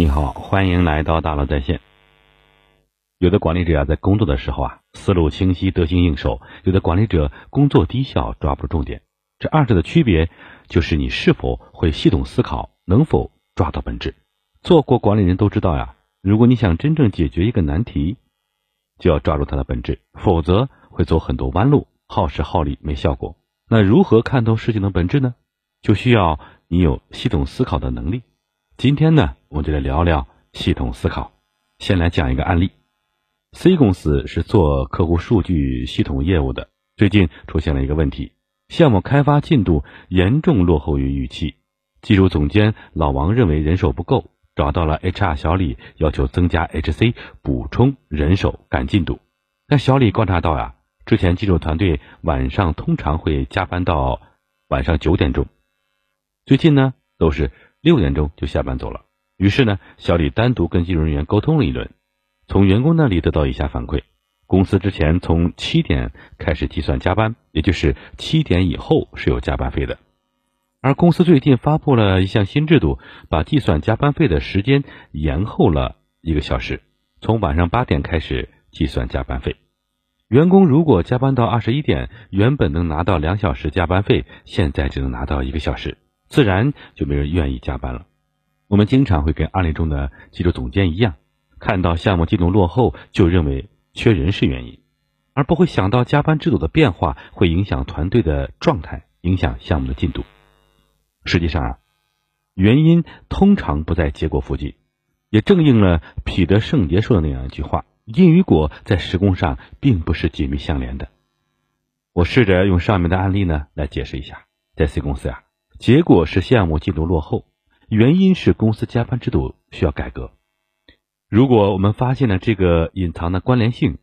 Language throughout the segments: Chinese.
你好，欢迎来到大佬在线。有的管理者啊，在工作的时候啊，思路清晰，得心应手；有的管理者工作低效，抓不住重点。这二者的区别，就是你是否会系统思考，能否抓到本质。做过管理人都知道呀，如果你想真正解决一个难题，就要抓住它的本质，否则会走很多弯路，耗时耗力，没效果。那如何看透事情的本质呢？就需要你有系统思考的能力。今天呢，我们就来聊聊系统思考。先来讲一个案例。C 公司是做客户数据系统业务的，最近出现了一个问题，项目开发进度严重落后于预期。技术总监老王认为人手不够，找到了 HR 小李，要求增加 HC 补充人手赶进度。但小李观察到呀，之前技术团队晚上通常会加班到晚上九点钟，最近呢都是六点钟就下班走了。于是呢，小李单独跟技术人员沟通了一轮。从员工那里得到以下反馈：公司之前从七点开始计算加班，也就是七点以后是有加班费的。而公司最近发布了一项新制度，把计算加班费的时间延后了一个小时，从晚上八点开始计算加班费。员工如果加班到二十一点，原本能拿到两小时加班费，现在只能拿到一个小时，自然就没人愿意加班了。我们经常会跟案例中的技术总监一样。看到项目进度落后，就认为缺人是原因，而不会想到加班制度的变化会影响团队的状态，影响项目的进度。实际上啊，原因通常不在结果附近，也正应了彼得圣杰说的那样一句话：因与果在施工上并不是紧密相连的。我试着用上面的案例呢来解释一下，在 C 公司啊，结果是项目进度落后，原因是公司加班制度需要改革。如果我们发现了这个隐藏的关联性，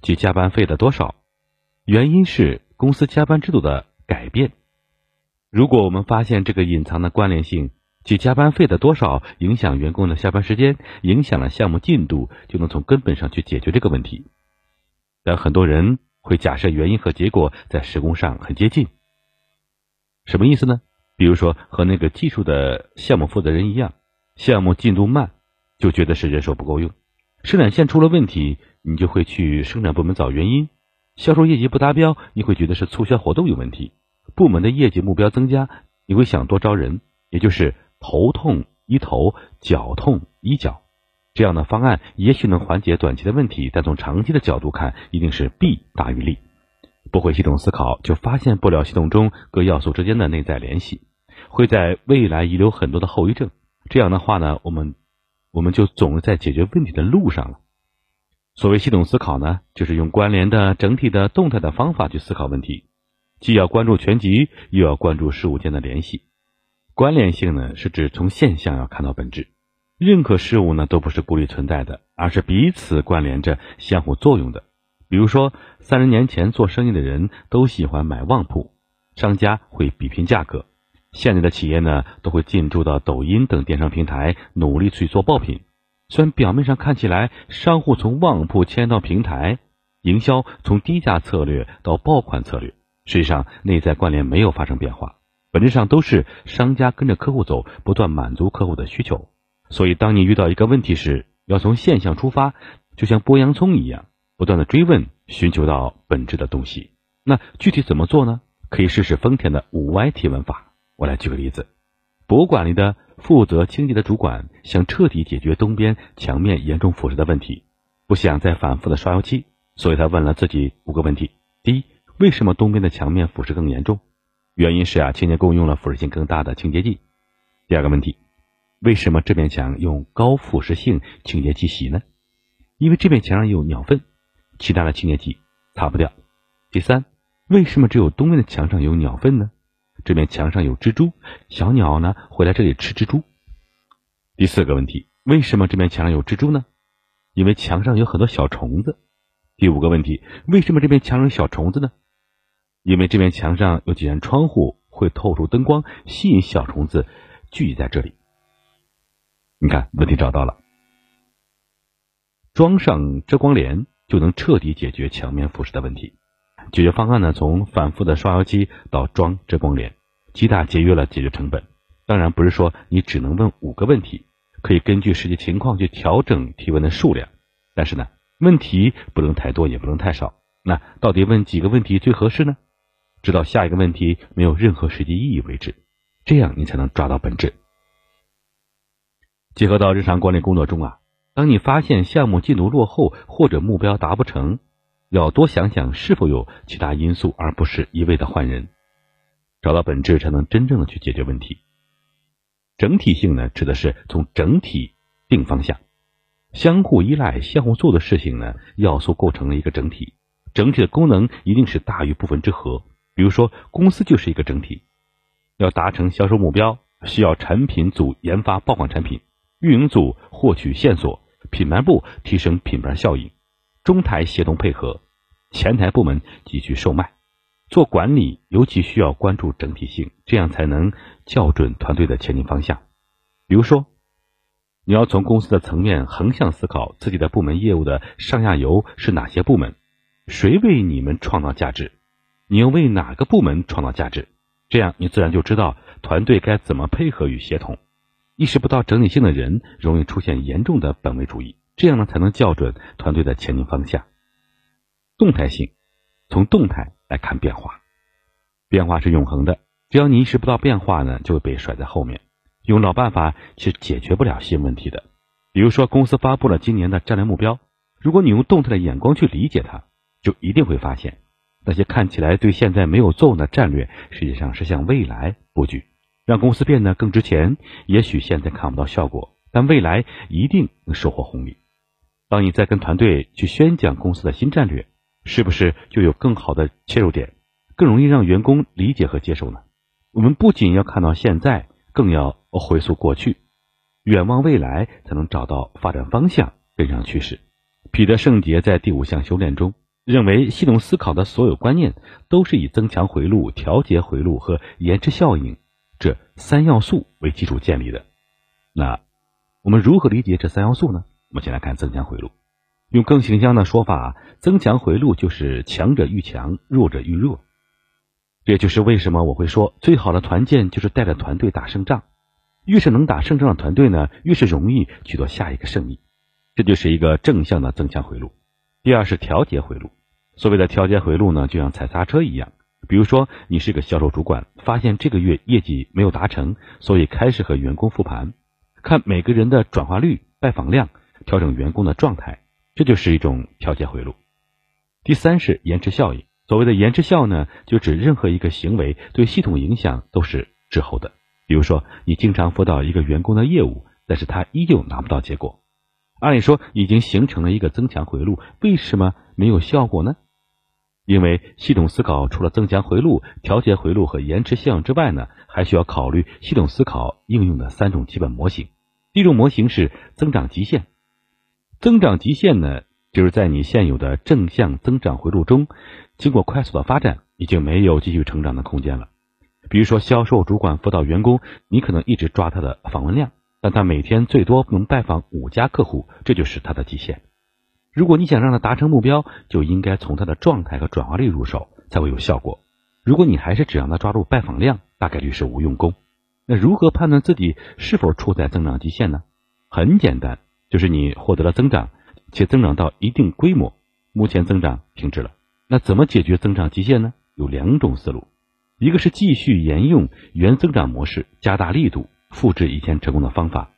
即加班费的多少，原因是公司加班制度的改变；如果我们发现这个隐藏的关联性，即加班费的多少影响员工的下班时间，影响了项目进度，就能从根本上去解决这个问题。但很多人会假设原因和结果在施工上很接近，什么意思呢？比如说和那个技术的项目负责人一样，项目进度慢。就觉得是人手不够用，生产线出了问题，你就会去生产部门找原因；销售业绩不达标，你会觉得是促销活动有问题；部门的业绩目标增加，你会想多招人，也就是头痛医头，脚痛医脚。这样的方案也许能缓解短期的问题，但从长期的角度看，一定是弊大于利。不会系统思考，就发现不了系统中各要素之间的内在联系，会在未来遗留很多的后遗症。这样的话呢，我们。我们就总是在解决问题的路上了。所谓系统思考呢，就是用关联的、整体的、动态的方法去思考问题，既要关注全局，又要关注事物间的联系。关联性呢，是指从现象要看到本质。任何事物呢，都不是孤立存在的，而是彼此关联着、相互作用的。比如说，三十年前做生意的人都喜欢买旺铺，商家会比拼价格。现在的企业呢，都会进驻到抖音等电商平台，努力去做爆品。虽然表面上看起来，商户从旺铺迁到平台，营销从低价策略到爆款策略，实际上内在关联没有发生变化，本质上都是商家跟着客户走，不断满足客户的需求。所以，当你遇到一个问题时，要从现象出发，就像剥洋葱一样，不断的追问，寻求到本质的东西。那具体怎么做呢？可以试试丰田的五 Y 提问法。我来举个例子，博物馆里的负责清洁的主管想彻底解决东边墙面严重腐蚀的问题，不想再反复的刷油漆，所以他问了自己五个问题：第一，为什么东边的墙面腐蚀更严重？原因是啊，清洁工用了腐蚀性更大的清洁剂。第二个问题，为什么这面墙用高腐蚀性清洁剂洗呢？因为这面墙上有鸟粪，其他的清洁剂擦不掉。第三，为什么只有东面的墙上有鸟粪呢？这面墙上有蜘蛛，小鸟呢会来这里吃蜘蛛。第四个问题，为什么这面墙上有蜘蛛呢？因为墙上有很多小虫子。第五个问题，为什么这面墙上有小虫子呢？因为这面墙上有几扇窗户会透出灯光，吸引小虫子聚集在这里。你看，问题找到了，装上遮光帘就能彻底解决墙面腐蚀的问题。解决方案呢？从反复的刷油漆到装遮光帘，极大节约了解决成本。当然不是说你只能问五个问题，可以根据实际情况去调整提问的数量，但是呢，问题不能太多，也不能太少。那到底问几个问题最合适呢？直到下一个问题没有任何实际意义为止，这样你才能抓到本质。结合到日常管理工作中啊，当你发现项目进度落后或者目标达不成，要多想想是否有其他因素，而不是一味的换人。找到本质，才能真正的去解决问题。整体性呢，指的是从整体定方向，相互依赖、相互做的事情呢，要素构成了一个整体，整体的功能一定是大于部分之和。比如说，公司就是一个整体，要达成销售目标，需要产品组研发爆款产品。运营组获取线索，品牌部提升品牌效应，中台协同配合，前台部门继续售卖。做管理尤其需要关注整体性，这样才能校准团队的前进方向。比如说，你要从公司的层面横向思考自己的部门业务的上下游是哪些部门，谁为你们创造价值，你又为哪个部门创造价值，这样你自然就知道团队该怎么配合与协同。意识不到整体性的人，容易出现严重的本位主义。这样呢，才能校准团队的前进方向。动态性，从动态来看变化，变化是永恒的。只要你意识不到变化呢，就会被甩在后面。用老办法是解决不了新问题的。比如说，公司发布了今年的战略目标，如果你用动态的眼光去理解它，就一定会发现，那些看起来对现在没有作用的战略，实际上是向未来布局。让公司变得更值钱，也许现在看不到效果，但未来一定能收获红利。当你在跟团队去宣讲公司的新战略，是不是就有更好的切入点，更容易让员工理解和接受呢？我们不仅要看到现在，更要回溯过去，远望未来，才能找到发展方向，跟上趋势。彼得圣杰在第五项修炼中认为，系统思考的所有观念都是以增强回路、调节回路和延迟效应。这三要素为基础建立的，那我们如何理解这三要素呢？我们先来看增强回路。用更形象的说法，增强回路就是强者愈强，弱者愈弱。这就是为什么我会说，最好的团建就是带着团队打胜仗。越是能打胜仗的团队呢，越是容易取得下一个胜利。这就是一个正向的增强回路。第二是调节回路。所谓的调节回路呢，就像踩刹车一样。比如说，你是个销售主管，发现这个月业绩没有达成，所以开始和员工复盘，看每个人的转化率、拜访量，调整员工的状态，这就是一种调节回路。第三是延迟效应。所谓的延迟效呢，就指任何一个行为对系统影响都是滞后的。比如说，你经常辅导一个员工的业务，但是他依旧拿不到结果，按理说已经形成了一个增强回路，为什么没有效果呢？因为系统思考除了增强回路、调节回路和延迟效应之外呢，还需要考虑系统思考应用的三种基本模型。第一种模型是增长极限。增长极限呢，就是在你现有的正向增长回路中，经过快速的发展，已经没有继续成长的空间了。比如说，销售主管辅导员工，你可能一直抓他的访问量，但他每天最多能拜访五家客户，这就是他的极限。如果你想让他达成目标，就应该从他的状态和转化率入手，才会有效果。如果你还是只让他抓住拜访量，大概率是无用功。那如何判断自己是否处在增长极限呢？很简单，就是你获得了增长，且增长到一定规模，目前增长停止了。那怎么解决增长极限呢？有两种思路，一个是继续沿用原增长模式，加大力度，复制以前成功的方法，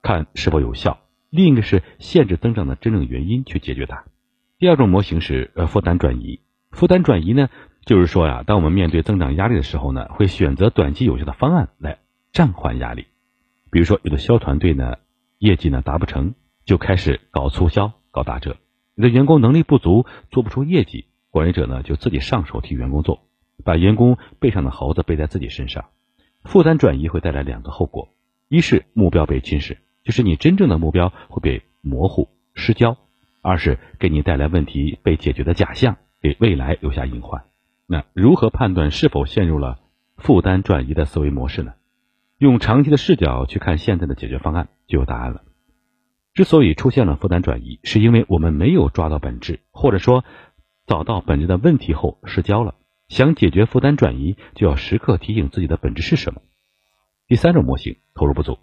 看是否有效。另一个是限制增长的真正原因去解决它。第二种模型是呃负担转移。负担转移呢，就是说呀，当我们面对增长压力的时候呢，会选择短期有效的方案来暂缓压力。比如说，有的销团队呢，业绩呢达不成，就开始搞促销、搞打折；你的员工能力不足，做不出业绩，管理者呢就自己上手替员工做，把员工背上的猴子背在自己身上。负担转移会带来两个后果：一是目标被侵蚀。就是你真正的目标会被模糊失焦，二是给你带来问题被解决的假象，给未来留下隐患。那如何判断是否陷入了负担转移的思维模式呢？用长期的视角去看现在的解决方案，就有答案了。之所以出现了负担转移，是因为我们没有抓到本质，或者说找到本质的问题后失焦了。想解决负担转移，就要时刻提醒自己的本质是什么。第三种模型，投入不足。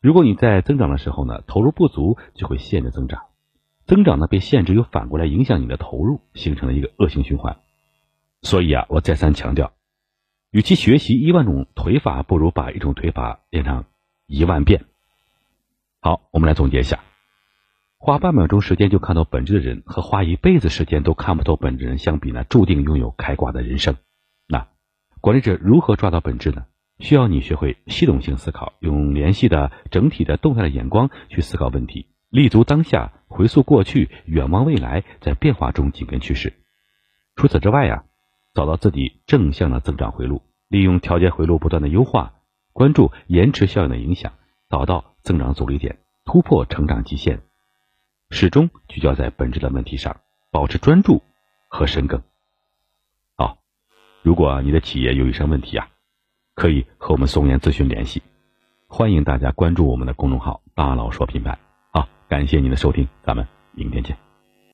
如果你在增长的时候呢，投入不足，就会限制增长，增长呢被限制，又反过来影响你的投入，形成了一个恶性循环。所以啊，我再三强调，与其学习一万种腿法，不如把一种腿法练上一万遍。好，我们来总结一下：花半秒钟时间就看到本质的人，和花一辈子时间都看不透本质人相比呢，注定拥有开挂的人生。那管理者如何抓到本质呢？需要你学会系统性思考，用联系的整体的动态的眼光去思考问题，立足当下，回溯过去，远望未来，在变化中紧跟趋势。除此之外呀。找到自己正向的增长回路，利用调节回路不断的优化，关注延迟效应的影响，找到增长阻力点，突破成长极限，始终聚焦在本质的问题上，保持专注和深耕。好，如果你的企业有一些问题啊，可以和我们松岩咨询联系，欢迎大家关注我们的公众号“大佬说品牌”。好，感谢您的收听，咱们明天见。